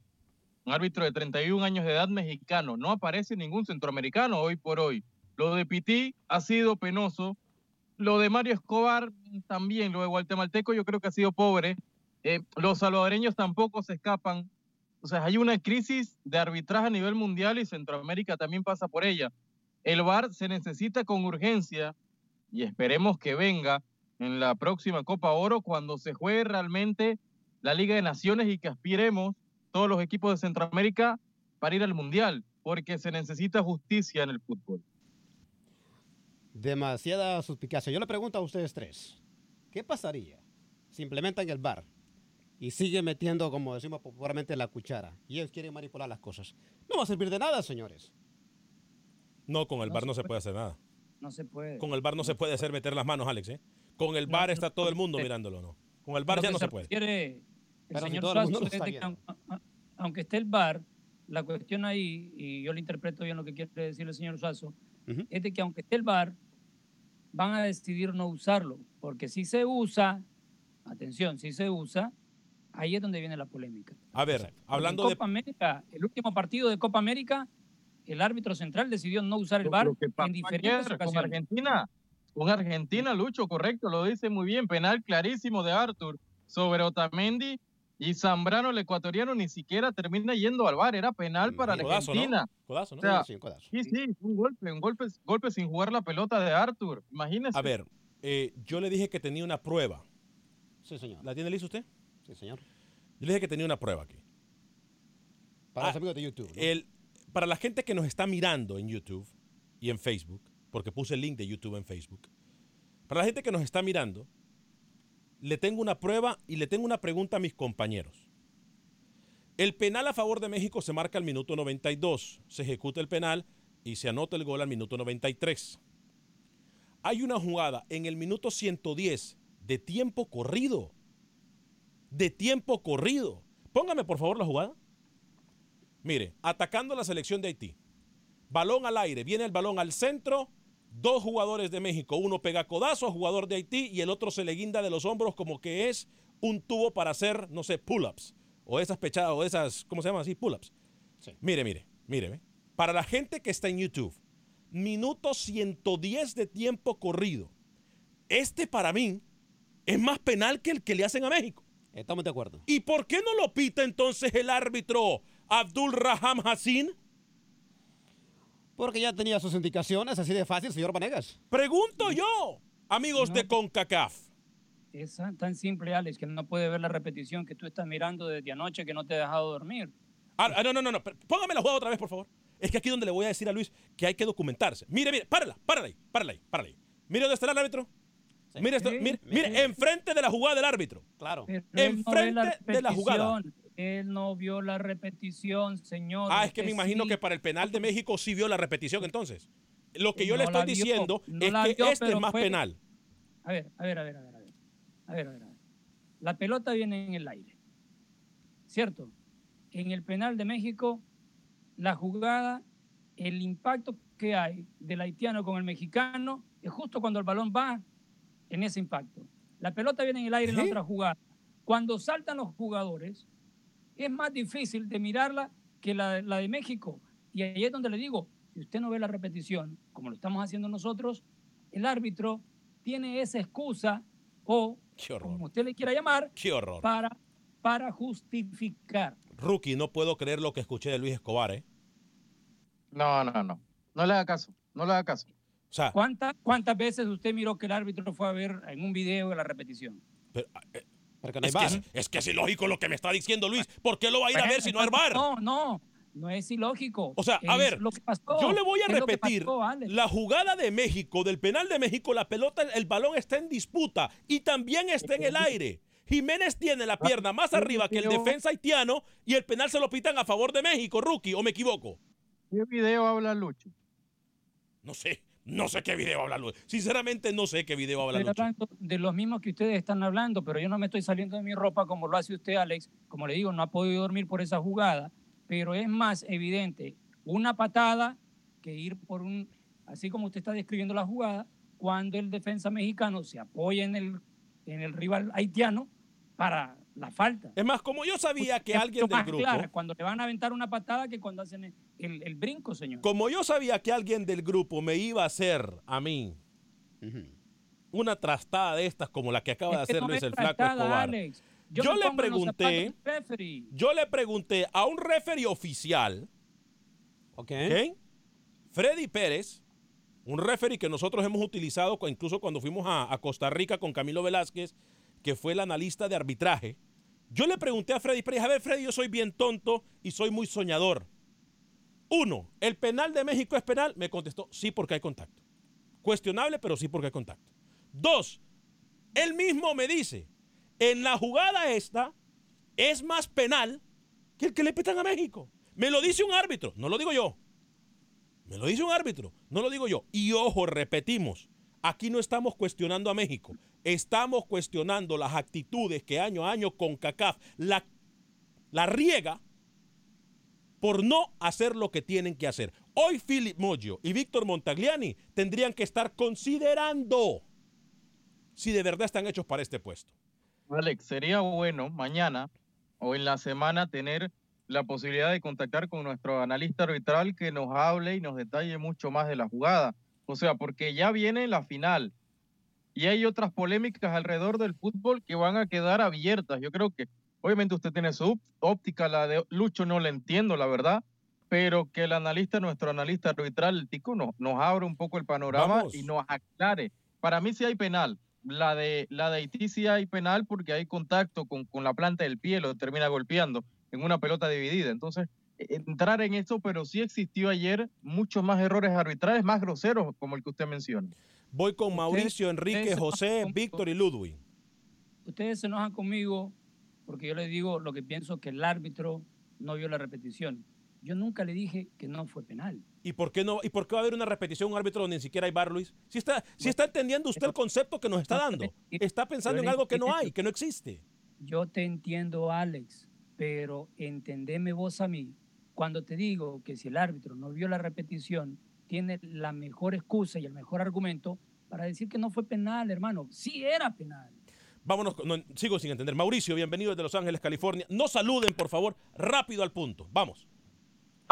un árbitro de 31 años de edad mexicano. No aparece ningún centroamericano hoy por hoy. Lo de Pití ha sido penoso. Lo de Mario Escobar también, lo de Guatemalteco yo creo que ha sido pobre. Eh, los salvadoreños tampoco se escapan o sea, hay una crisis de arbitraje a nivel mundial y Centroamérica también pasa por ella. El VAR se necesita con urgencia y esperemos que venga en la próxima Copa Oro cuando se juegue realmente la Liga de Naciones y que aspiremos todos los equipos de Centroamérica para ir al Mundial, porque se necesita justicia en el fútbol. Demasiada suspicacia. Yo le pregunto a ustedes tres, ¿qué pasaría si implementan el VAR y sigue metiendo, como decimos popularmente, la cuchara. Y ellos quieren manipular las cosas. No va a servir de nada, señores. No, con el bar no se puede hacer nada. No se puede. Con el bar no se puede hacer meter las manos, Alex. ¿eh? Con el bar está todo el mundo mirándolo, ¿no? Con el bar ya no se, puede. el señor Suazo, aunque esté el bar, la cuestión ahí, y yo le interpreto bien lo que quiere decir el señor Suazo, es de que aunque esté el bar, van a decidir no usarlo, porque si se usa, atención, si se usa, ahí es donde viene la polémica. A ver, hablando de... Copa América, el último partido de Copa América, el árbitro central decidió no usar el VAR en diferentes ayer con. Argentina, con Argentina, Lucho, correcto, lo dice muy bien, penal clarísimo de Arthur sobre Otamendi y Zambrano, el ecuatoriano, ni siquiera termina yendo al VAR, era penal para Codazo, ¿no? Argentina. Codazo, ¿no? O sea, Sí, sí, codazo. sí, sí, un golpe, un golpe, golpe sin jugar la pelota de Arthur, imagínese. A ver, eh, yo le dije que tenía una prueba. Sí, señor. ¿La tiene lista usted? Sí, señor. Yo le dije que tenía una prueba aquí. Para los Ah, amigos de YouTube. ¿no? El, para la gente que nos está mirando en YouTube y en Facebook, porque puse el link de YouTube en Facebook, para la gente que nos está mirando, le tengo una prueba y le tengo una pregunta a mis compañeros. El penal a favor de México se marca al minuto 92, se ejecuta el penal y se anota el gol al minuto 93. Hay una jugada en el minuto 110 de tiempo corrido. De tiempo corrido. Póngame por favor la jugada. Mire, atacando la selección de Haití. Balón al aire, viene el balón al centro. Dos jugadores de México, uno pega codazo a jugador de Haití y el otro se le guinda de los hombros como que es un tubo para hacer, no sé, pull-ups. O esas pechadas, o esas, ¿cómo se llaman así? Pull-ups. Mire, mire, mire. Para la gente que está en YouTube, minuto 110 de tiempo corrido. Este para mí es más penal que el que le hacen a México. Estamos de acuerdo. ¿Y por qué no lo pita entonces el árbitro Abdul Raham Hassin? Porque ya tenía sus indicaciones, así de fácil, señor Vanegas. Pregunto yo, amigos de CONCACAF. Es tan simple, Alex, que no puede ver la repetición que tú estás mirando desde anoche que no te ha dejado dormir. Ah, ah, no, no, no, no. Póngame la jugada otra vez, por favor. Es que aquí donde le voy a decir a Luis que hay que documentarse. Mire, mire, párala, párala ahí, párala ahí, párala ahí. Mire dónde está el árbitro. Mire, esto- Sí, mire, sí. mire, enfrente de la jugada del árbitro. Claro. Pero no Enfrente de la jugada. Él no vio la repetición, señor. Ah, es que me imagino sí. que para el penal de México sí vio la repetición entonces. Lo que yo le No estoy vio, diciendo no es que vio, este es más fue- penal. A ver, a ver, a ver, a ver, a ver. A ver, a ver, a ver. La pelota viene en el aire. ¿Cierto? En el penal de México, la jugada, el impacto que hay del haitiano con el mexicano es justo cuando el balón va en ese impacto. La pelota viene en el aire en la otra jugada. Cuando saltan los jugadores, es más difícil de mirarla que la, la de México. Y ahí es donde le digo, si usted no ve la repetición, como lo estamos haciendo nosotros, el árbitro tiene esa excusa o, Qué horror. como usted le quiera llamar, Qué horror. para, para justificar. Rookie, no puedo creer lo que escuché de Luis Escobar, ¿eh? No, no, no. No le haga caso, no le haga caso. O sea, ¿Cuánta- ¿Cuántas veces usted miró que el árbitro fue a ver en un video la repetición? pero, eh, Porque no hay es, que es, es que es ilógico lo que me está diciendo Luis. ¿Por qué lo va a ir a ver si no hay bar? No, no, no es ilógico. O sea, a Es ver, lo que pasó. Yo le voy a Es repetir. pasó. La jugada de México, del penal de México, la pelota, el balón está en disputa y también está en el aire. Jiménez tiene la pierna más arriba que el defensa haitiano y el penal se lo pitan a favor de México, rookie, o me equivoco. ¿Qué video habla Lucho? No sé, no sé qué video habla. Sinceramente no sé qué video habla Lucho. hablando de los mismos que ustedes están hablando, pero yo no me estoy saliendo de mi ropa como lo hace usted, Alex. Como le digo, no ha podido dormir por esa jugada, pero es más evidente una patada que ir por un, así como usted está describiendo la jugada, cuando el defensa mexicano se apoya en el, en el rival haitiano para la falta. Es más, como yo sabía que alguien del más grupo, clara cuando le van a aventar una patada que cuando hacen el, el- el brinco, señor. como yo sabía que alguien del grupo me iba a hacer a mí una trastada de estas como la que acaba de Es que no hacerles es el flaco Escobar. Alex. Yo, le pregunté, yo le pregunté a un referee oficial, Ok. ¿ok? Freddy Pérez, un referee que nosotros hemos utilizado incluso cuando fuimos a, a Costa Rica con Camilo Velázquez, que fue el analista de arbitraje. Yo le pregunté a Freddy Pérez, a ver Freddy, yo soy bien tonto y soy muy soñador. Uno, ¿el penal de México es penal? Me contestó, sí porque hay contacto. Cuestionable, pero sí porque hay contacto. Dos, él mismo me dice, en la jugada esta es más penal que el que le petan a México. Me lo dice un árbitro, no lo digo yo. Me lo dice un árbitro, no lo digo yo. Y ojo, repetimos, aquí no estamos cuestionando a México, estamos cuestionando las actitudes que año a año con CACAF la, riega por no hacer lo que tienen que hacer. Hoy Philip Moggio y Víctor Montagliani tendrían que estar considerando si de verdad están hechos para este puesto. Alex, sería bueno mañana o en la semana tener la posibilidad de contactar con nuestro analista arbitral que nos hable y nos detalle mucho más de la jugada. O sea, porque ya viene la final y hay otras polémicas alrededor del fútbol que van a quedar abiertas. Yo creo que, obviamente usted tiene su óptica, la de Lucho no la entiendo, la verdad, pero que el analista, nuestro analista arbitral, el Tico, nos, nos abra un poco el panorama Vamos. y nos aclare. Para mí sí hay penal. La de, la de Haití sí hay penal porque hay contacto con, con la planta del pie, lo termina golpeando en una pelota dividida. Entonces, entrar en eso, pero sí existió ayer muchos más errores arbitrales, más groseros, como el que usted menciona. Voy con Mauricio, Enrique, José, Víctor y Ludwig. Ustedes se enojan conmigo porque yo les digo lo que pienso que el árbitro no vio la repetición. Yo nunca le dije que no fue penal. ¿Y por qué no? ¿Y por qué va a haber una repetición, un árbitro donde ni siquiera hay bar, Luis? Si está, si está entendiendo usted el concepto que nos está dando, está pensando en algo que no hay, que no existe. Yo te entiendo, Alex, pero entendeme vos a mí. Cuando te digo que si el árbitro no vio la repetición, tiene la mejor excusa y el mejor argumento para decir que no fue penal, hermano. Sí era penal. Vámonos, no, sigo sin entender. Mauricio, bienvenido desde Los Ángeles, California. No saluden, por favor, rápido al punto. Vamos.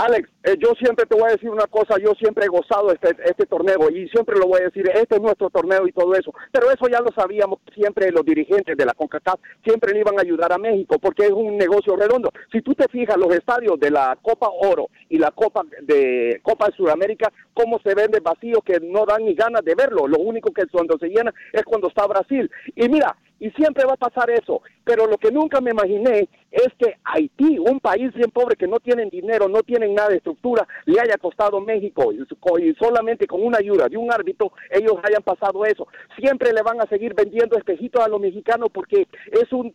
Alex, eh, yo siempre te voy a decir una cosa, yo siempre he gozado este, este torneo y siempre lo voy a decir, este es nuestro torneo y todo eso, pero eso ya lo sabíamos, siempre los dirigentes de la CONCACAF siempre le iban a ayudar a México porque es un negocio redondo. Si tú te fijas, los estadios de la Copa Oro y la Copa de Copa de Sudamérica, cómo se ven de vacíos que no dan ni ganas de verlo, lo único que cuando se llena es cuando está Brasil. Y mira, y siempre va a pasar eso. Pero lo que nunca me imaginé es que Haití, un país bien pobre que no tienen dinero, no tienen nada de estructura, le haya costado México y solamente con una ayuda de un árbitro ellos hayan pasado eso. Siempre le van a seguir vendiendo espejitos a los mexicanos porque es un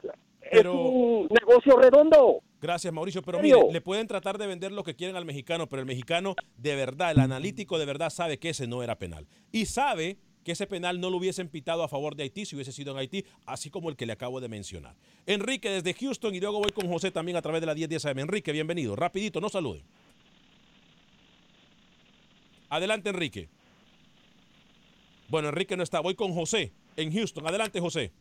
es un negocio redondo. Gracias, Mauricio. Pero mire, le pueden tratar de vender lo que quieren al mexicano, pero el mexicano, de verdad, el analítico de verdad sabe que ese no era penal. Y sabe que ese penal no lo hubiesen pitado a favor de Haití si hubiese sido en Haití, así como el que le acabo de mencionar. Enrique desde Houston y luego voy con José también a través de la 1010 AM. Enrique, bienvenido. Rapidito, no saluden. Adelante, Enrique. Bueno, Enrique no está. Voy con José en Houston. Adelante, José.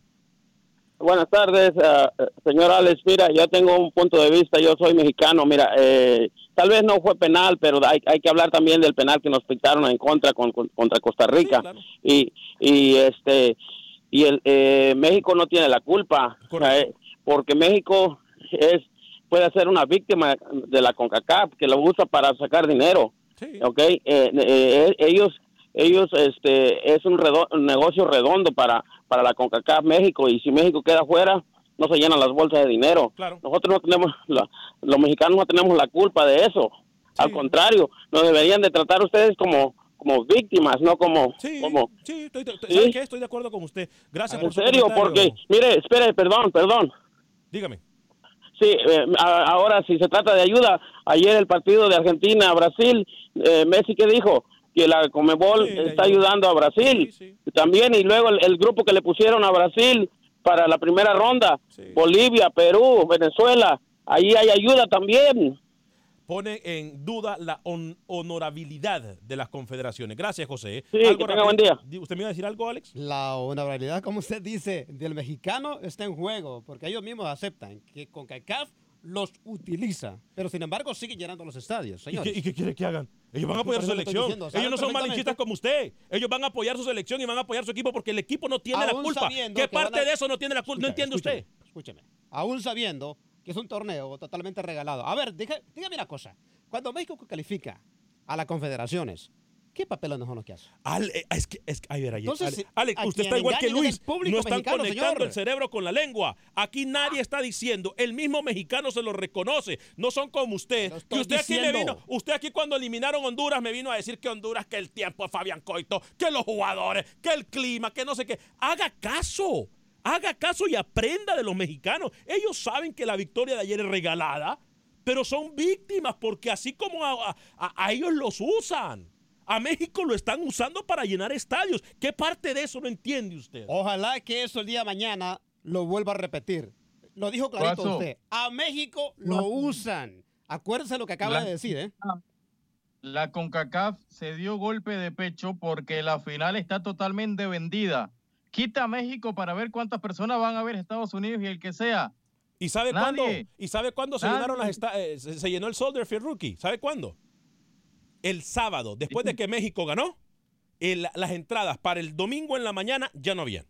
Buenas tardes, eh, señor Alex. Mira, yo tengo un punto de vista, yo soy mexicano. Mira, eh, tal vez no fue penal, pero hay, hay que hablar también del penal que nos pitaron en contra con, con- contra Costa Rica. Y y este y el eh, México no tiene la culpa, eh, porque México es puede ser una víctima de la CONCACAF que lo usa para sacar dinero. ¿ok? Eh, eh, ellos ellos este es un negocio redondo para para la CONCACAF México y si México queda fuera no se llenan las bolsas de dinero. Nosotros no tenemos la- los mexicanos no tenemos la culpa de eso. Al contrario, nos deberían de tratar ustedes como como víctimas, no como como Sí, estoy, estoy- ¿Sí? Estoy de acuerdo con usted. Gracias en por su serio, porque mire, espere, perdón, perdón. Dígame. Sí, eh, a- ahora si se trata de ayuda, ayer el partido de Argentina Brasil, eh, Messi que dijo que la Comebol está ayudando a Brasil también y luego el, el grupo que le pusieron a Brasil para la primera ronda, Bolivia, Perú, Venezuela, ahí hay ayuda también. Pone en duda la hon- honorabilidad de las confederaciones. Gracias, José. Sí, Algo que tenga buen. Di- ¿Usted me iba a decir algo, Alex? La honorabilidad, como usted dice, del mexicano está en juego, porque ellos mismos aceptan que con CACAF los utiliza, pero sin embargo siguen llenando los estadios, ¿Y señores. qué, y qué quiere que hagan? Ellos van a apoyar su selección. diciendo, Ellos no son malinchistas como usted. Ellos van a apoyar su selección y van a apoyar su equipo porque el equipo no tiene la culpa. ¿Qué parte a- de eso no tiene la culpa? ¿No entiende escúchame, usted? Escúcheme, aún sabiendo que es un torneo totalmente regalado. A ver, dígame una cosa. Cuando México califica a las confederaciones, ¿qué papeles no son los que hace? Ale- eh, es que, es que, ay, ver, ayer- Entonces, Ale- Alex, usted está igual que es Luis. No están mexicano, conectando señor. el cerebro con la lengua. Aquí nadie está diciendo. El mismo mexicano se lo reconoce. No son como usted. Que usted aquí me diciendo. vino. Usted aquí cuando eliminaron Honduras me vino a decir que Honduras, que el tiempo de Fabián Coito, que los jugadores, que el clima, que no sé qué. Haga caso. Haga caso y aprenda de los mexicanos. Ellos saben que la victoria de ayer es regalada, pero son víctimas porque así como a- a- a ellos los usan. A México lo están usando para llenar estadios. ¿Qué parte de eso no entiende usted? Ojalá que eso el día de mañana lo vuelva a repetir. Lo dijo clarito Guaso. usted. A México lo Guaso. usan. Acuérdense lo que acaba La- de decir, ¿eh? La CONCACAF se dio golpe de pecho porque la final está totalmente vendida. Quita a México para ver cuántas personas van a ver Estados Unidos y el que sea. ¿Y sabe Nadie. cuándo? ¿Y sabe cuándo se llenaron las eh, se, se llenó el Soldier Field Rookie? ¿Sabe cuándo? El sábado, después de que México ganó, el- las entradas para el domingo en la mañana ya no habían.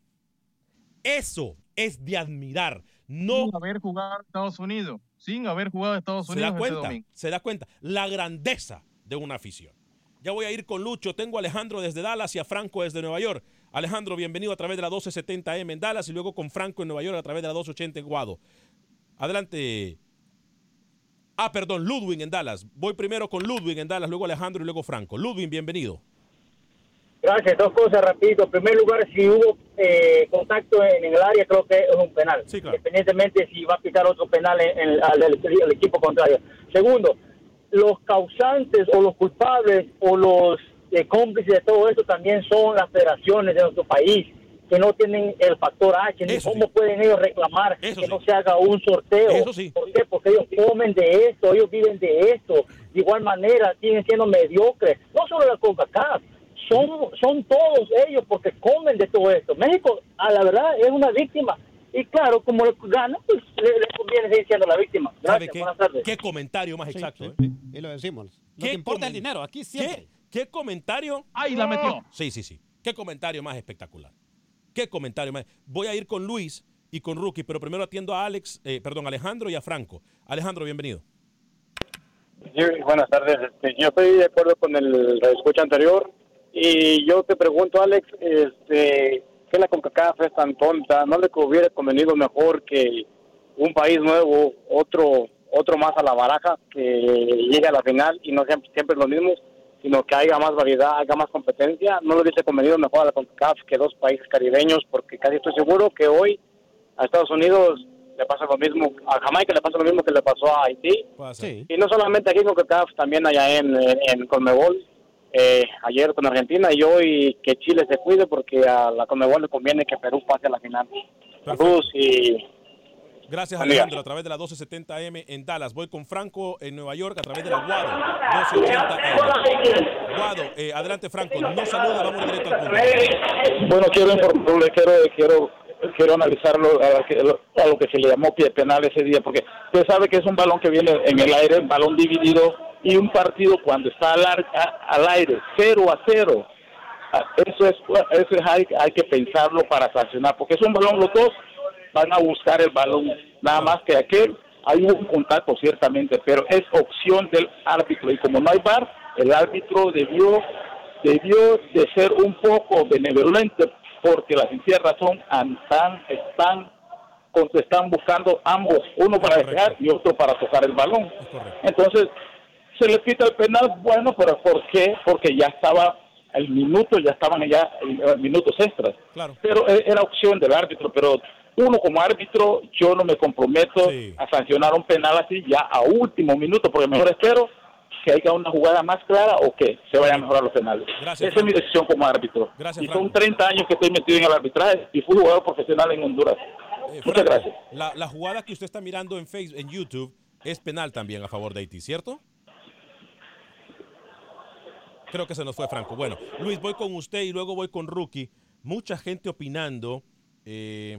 Eso es de admirar. No Sin haber jugado Estados Unidos. Sin haber jugado Estados se Unidos da ese cuenta, se da cuenta la grandeza de una afición. Ya voy a ir con Lucho. Tengo a Alejandro desde Dallas y a Franco desde Nueva York. Alejandro, bienvenido a través de la 1270M en Dallas y luego con Franco en Nueva York a través de la 280 en Guado. Adelante. Ah, perdón, Ludwig en Dallas. Voy primero con Ludwig en Dallas, luego Alejandro y luego Franco. Ludwig, bienvenido. Gracias, dos cosas rapidito. En primer lugar, si hubo eh, contacto en, el área, creo que es un penal. Independientemente si va a pitar otro penal en, en- al, al- al equipo contrario. Segundo, los causantes o los culpables o los eh, cómplices de todo esto también son las federaciones de nuestro país que no tienen el factor H. ni ¿Cómo pueden ellos reclamar que no se haga un sorteo? ¿Por qué? Porque ellos comen de esto, ellos viven de esto. De igual manera, siguen siendo mediocres. No solo la CONCACAF, son, son todos ellos porque comen de todo esto. México, a la verdad, es una víctima. Y claro, como le gana, pues le, le conviene seguir siendo la víctima. ¿Sabe Gracias, qué? buenas tardes. ¿Qué comentario más Sí, exacto? sí, eh? Y lo decimos. Lo ¿Qué que importa el dinero, aquí siempre. ¿Qué, qué comentario? ¡Ay, la metió! Sí, sí, sí. ¿Qué comentario más espectacular? ¿Qué comentario? Voy a ir con Luis y con Rookie, pero primero atiendo a Alex, eh, perdón, Alejandro y a Franco. Alejandro, bienvenido. Sí, buenas tardes. Este, yo estoy de acuerdo con el escucha anterior y yo te pregunto, Alex, este, ¿qué la CONCACAF es tan tonta? ¿No le hubiera convenido mejor que un país nuevo, otro otro más a la baraja, que llegue a la final y no siempre, siempre los mismos, sino que haya más variedad, haya más competencia? ¿No le hubiese convenido mejor a la CONCACAF que dos países caribeños? Porque casi estoy seguro que hoy a Estados Unidos le pasa lo mismo, a Jamaica le pasa lo mismo que le pasó a Haití. Y no solamente aquí con CONCACAF, también allá en, en, en Conmebol, eh, ayer con Argentina y hoy que Chile se cuide porque a la Conmebol le conviene que Perú pase a la final. Saludos y Gracias. Alejandro, a través de la 1270M en Dallas. Voy con Franco en Nueva York a través de la Guado 1280M. Guado, eh, adelante, Franco. No saluda, vamos directo al punto. Bueno, quiero informarle, quiero, quiero, quiero analizarlo a, lo que- a lo que se le llamó pie penal ese día, porque usted sabe que es un balón que viene en el aire, un balón dividido, y un partido cuando está al, ar- a- al aire, 0 a 0. Ah, Eso es, eso es hay, hay que pensarlo para sancionar, porque es un balón, los dos van a buscar el balón, nada más que aquel, hay un contacto ciertamente, pero es opción del árbitro, y como no hay bar, el árbitro debió debió de ser un poco benevolente porque la sincera razón están, están, están buscando ambos, uno para dejar y otro para tocar el balón. Entonces, se le quita el penal, bueno, pero ¿por qué? Porque ya estaba el minuto, ya estaban ya eh, minutos extras. Claro. Pero eh, era opción del árbitro, pero uno como árbitro, yo no me comprometo a sancionar un penal así ya a último minuto, porque mejor espero que haya una jugada más clara o que se vayan a mejorar los penales. Gracias, Esa es mi decisión como árbitro. Gracias, y son 30 años que estoy metido en el arbitraje y fui jugador profesional en Honduras. Eh, Muchas gracias. La, la jugada que usted está mirando en Facebook, en YouTube, es penal también a favor de Haití, ¿cierto? Creo que se nos fue Franco. Bueno, Luis, voy con usted y luego voy con Rookie. Mucha gente opinando. Eh,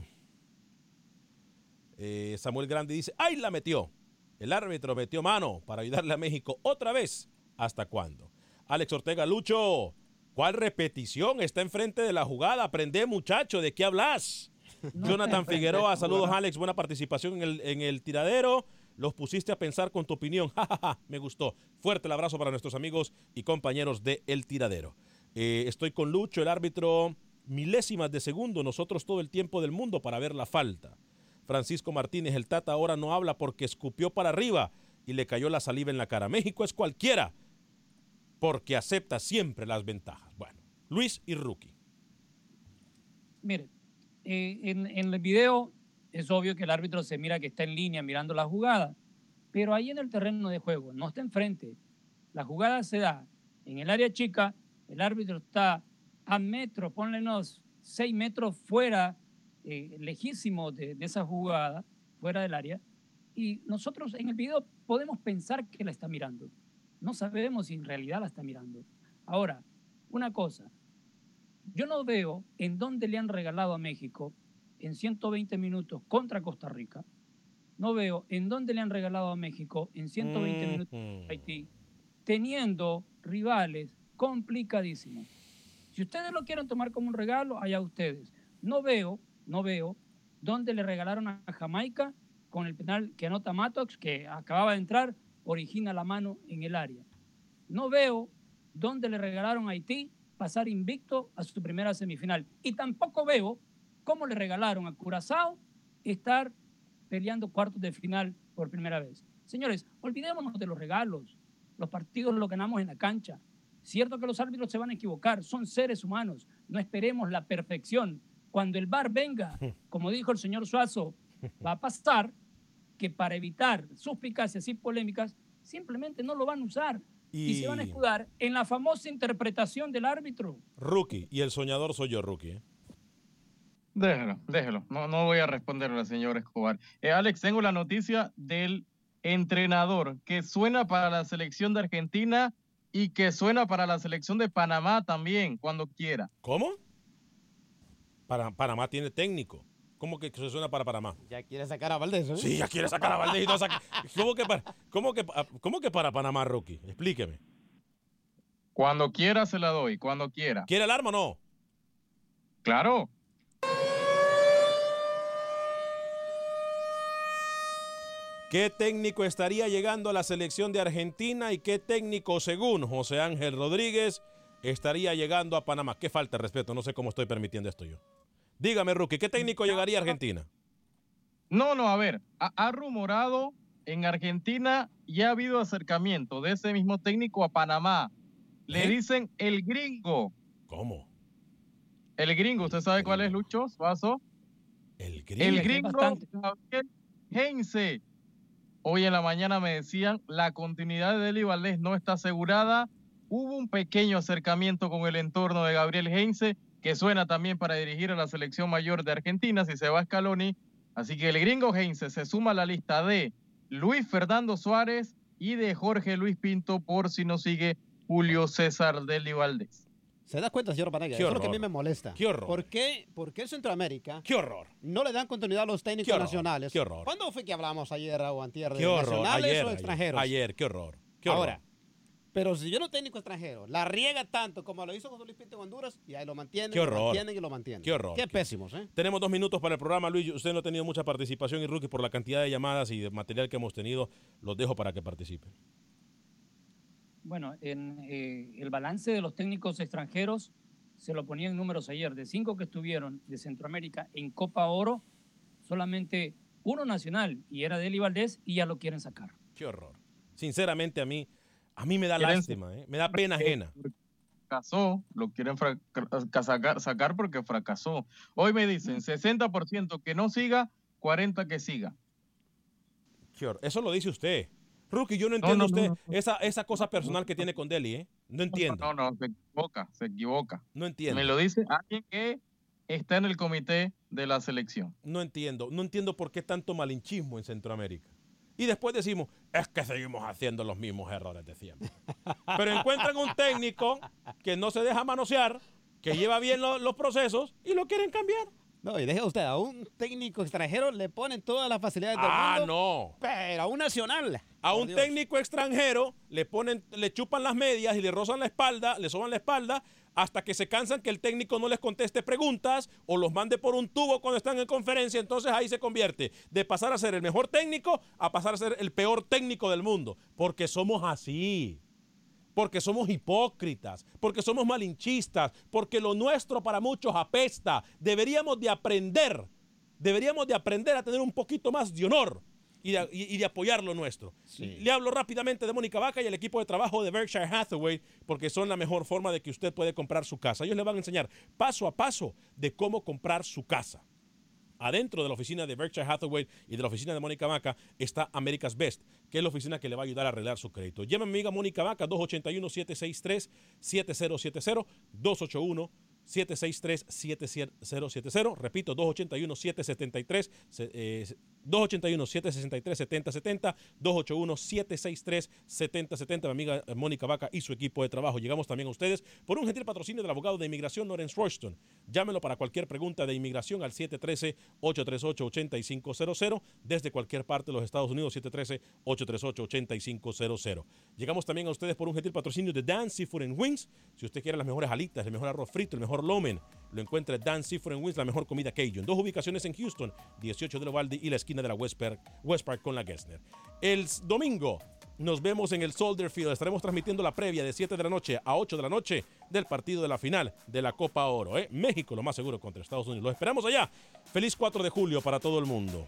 eh, Samuel Grande dice, ¡ay, la metió! El árbitro metió mano para ayudarle a México otra vez. ¿Hasta cuándo? Alex Ortega, Lucho, ¿cuál repetición está enfrente de la jugada? Aprende, muchacho, ¿de qué hablas? *laughs* Jonathan Figueroa, *laughs* saludos Alex, buena participación en el, en el tiradero. Los pusiste a pensar con tu opinión. *laughs* Me gustó. Fuerte el abrazo para nuestros amigos y compañeros de El Tiradero. Eh, estoy con Lucho, el árbitro, milésimas de segundo, nosotros todo el tiempo del mundo para ver la falta. Francisco Martínez, el Tata ahora no habla porque escupió para arriba y le cayó la saliva en la cara. México es cualquiera porque acepta siempre las ventajas. Bueno, Luis y Rookie. Mire, eh, en, el video es obvio que el árbitro se mira que está en línea mirando la jugada, pero ahí en el terreno de juego, no está enfrente. La jugada se da en el área chica, el árbitro está a metros, ponle unos seis metros fuera, eh, lejísimo de, de esa jugada, fuera del área, Y nosotros en el video podemos pensar que la está mirando. No sabemos si en realidad la está mirando. Ahora, una cosa, yo no veo en dónde le han regalado a México en 120 minutos contra Costa Rica. No veo en dónde le han regalado a México en 120 minutos contra Haití, teniendo rivales complicadísimos. Si ustedes lo quieren tomar como un regalo, allá ustedes. No veo, no veo dónde le regalaron a Jamaica con el penal que anota Matox, que acababa de entrar, origina la mano en el área. No veo dónde le regalaron a Haití pasar invicto a su primera semifinal. Y tampoco veo cómo le regalaron a Curazao estar peleando cuartos de final por primera vez. Señores, olvidémonos de los regalos. Los partidos los ganamos en la cancha. Cierto que los árbitros se van a equivocar, son seres humanos. No esperemos la perfección. Cuando el VAR venga, como dijo el señor Suazo, va a pasar que para evitar suspicacias y polémicas, simplemente no lo van a usar y, se van a escudar en la famosa interpretación del árbitro. Rookie, y el soñador soy yo, Rookie. ¿eh? Déjalo, déjalo. No, no voy a responderle al señor Escobar. Eh, Alex, tengo la noticia del entrenador que suena para la selección de Argentina y que suena para la selección de Panamá también, cuando quiera. ¿Cómo? Para, Panamá tiene técnico. ¿Cómo que se suena para Panamá? Ya quiere sacar a Valdés, ¿eh? Sí, ya quiere sacar a Valdés y todo *laughs* ¿Cómo, que para, cómo, que, ¿Cómo que para Panamá, Rocky? Explíqueme. Cuando quiera se la doy, cuando quiera. ¿Quiere el arma o no? Claro. ¿Qué técnico estaría llegando a la selección de Argentina y qué técnico, según José Ángel Rodríguez, estaría llegando a Panamá? ¿Qué falta de respeto? No sé cómo estoy permitiendo esto yo. Dígame, Rookie, ¿qué técnico llegaría a Argentina? No, no, a ver, ha, rumorado en Argentina y ha habido acercamiento de ese mismo técnico a Panamá. Le ¿Eh? dicen el gringo. ¿Cómo? El gringo, ¿usted sabe cuál es, Lucho Suazo? El gringo. El gringo Heinze. Hoy en la mañana me decían, la continuidad de Deli Valdés no está asegurada. Hubo un pequeño acercamiento con el entorno de Gabriel Heinze que suena también para dirigir a la selección mayor de Argentina si se va a Scaloni. Así que el gringo Heinze se suma a la lista de Luis Fernando Suárez y de Jorge Luis Pinto por si no sigue Julio César Deli Valdés. ¿Se da cuenta, señor Panagua? Eso es lo que a mí me molesta. ¿Qué horror? ¿Por qué, ¿Por qué Centroamérica? ¡Qué horror! No le dan continuidad a los técnicos nacionales. ¡Qué horror! ¿Cuándo fue que hablamos ayer o antier de ¿Qué horror? nacionales ayer, o extranjeros? Ayer, qué horror. ¿Qué horror? Ahora, pero si yo no técnico extranjero la riega tanto como lo hizo José Luis Pinto en Honduras, y ahí lo mantienen, Qué horror. lo mantienen y lo mantienen. Qué horror. Qué pésimos, ¿eh? Tenemos dos minutos para el programa, Luis. Usted no ha tenido mucha participación y Rookie por la cantidad de llamadas y de material que hemos tenido. Los dejo para que participen. Bueno, en eh, el balance de los técnicos extranjeros se lo ponía en números ayer. De cinco que estuvieron de Centroamérica en Copa Oro, solamente uno nacional y era Deli Valdés y ya lo quieren sacar. Qué horror. Sinceramente a mí a mí me da lástima, ¿eh? me da pena ajena. Fracasó, lo quieren sacar, porque fracasó. Hoy me dicen 60% que no siga, 40% que siga. Eso lo dice usted. Rookie, yo no entiendo usted esa, esa cosa personal que tiene con Deli, ¿eh? No entiendo. No, no, se equivoca, se equivoca. No entiendo. Me lo dice alguien que está en el comité de la selección. No entiendo, no entiendo por qué tanto malinchismo en Centroamérica. Y después decimos, es que seguimos haciendo los mismos errores de siempre. Pero encuentran un técnico que no se deja manosear, que lleva bien los procesos y lo quieren cambiar. No, y deje usted, a un técnico extranjero le ponen todas las facilidades del ah, mundo. Ah, no. Pero a un nacional. A un técnico extranjero le ponen, le chupan las medias y le rozan la espalda, le soban la espalda hasta que se cansan que el técnico no les conteste preguntas o los mande por un tubo cuando están en conferencia, entonces ahí se convierte de pasar a ser el mejor técnico a pasar a ser el peor técnico del mundo, porque somos así. Porque somos hipócritas, porque somos malinchistas, porque lo nuestro para muchos apesta. Deberíamos de aprender, deberíamos de aprender a tener un poquito más de honor y de, apoyar lo nuestro. Le hablo rápidamente de Mónica Vaca y el equipo de trabajo de Berkshire Hathaway porque son la mejor forma de que usted puede comprar su casa. Ellos le van a enseñar paso a paso de cómo comprar su casa. Adentro de la oficina de Berkshire Hathaway y de la oficina de Mónica Vaca está America's Best, que es la oficina que le va a ayudar a arreglar su crédito. Llame a mi amiga Mónica Vaca, 281-763-7070, 281 763-7070. Repito, 281-773. 281-763-7070, 281-763-7070, mi amiga Mónica Vaca y su equipo de trabajo. Llegamos también a ustedes por un gentil patrocinio del abogado de inmigración Lawrence Royston. Llámelo para cualquier pregunta de inmigración al 713-838-8500 desde cualquier parte de los Estados Unidos, 713-838-8500. Llegamos también a ustedes por un gentil patrocinio de Dan Seafood Wings. Si usted quiere las mejores alitas, el mejor arroz frito, el mejor lomen, lo encuentra Dan Seafood Wings, la mejor comida Cajun. Dos ubicaciones en Houston, 18 de Lovaldi y la esquina de la West Park, con la Gessner. El domingo nos vemos en el Soldier Field. Estaremos transmitiendo la previa de 7 de la noche a 8 de la noche del partido de la final de la Copa Oro. ¿eh? México, lo más seguro, contra Estados Unidos. Lo esperamos allá. Feliz 4 de julio para todo el mundo.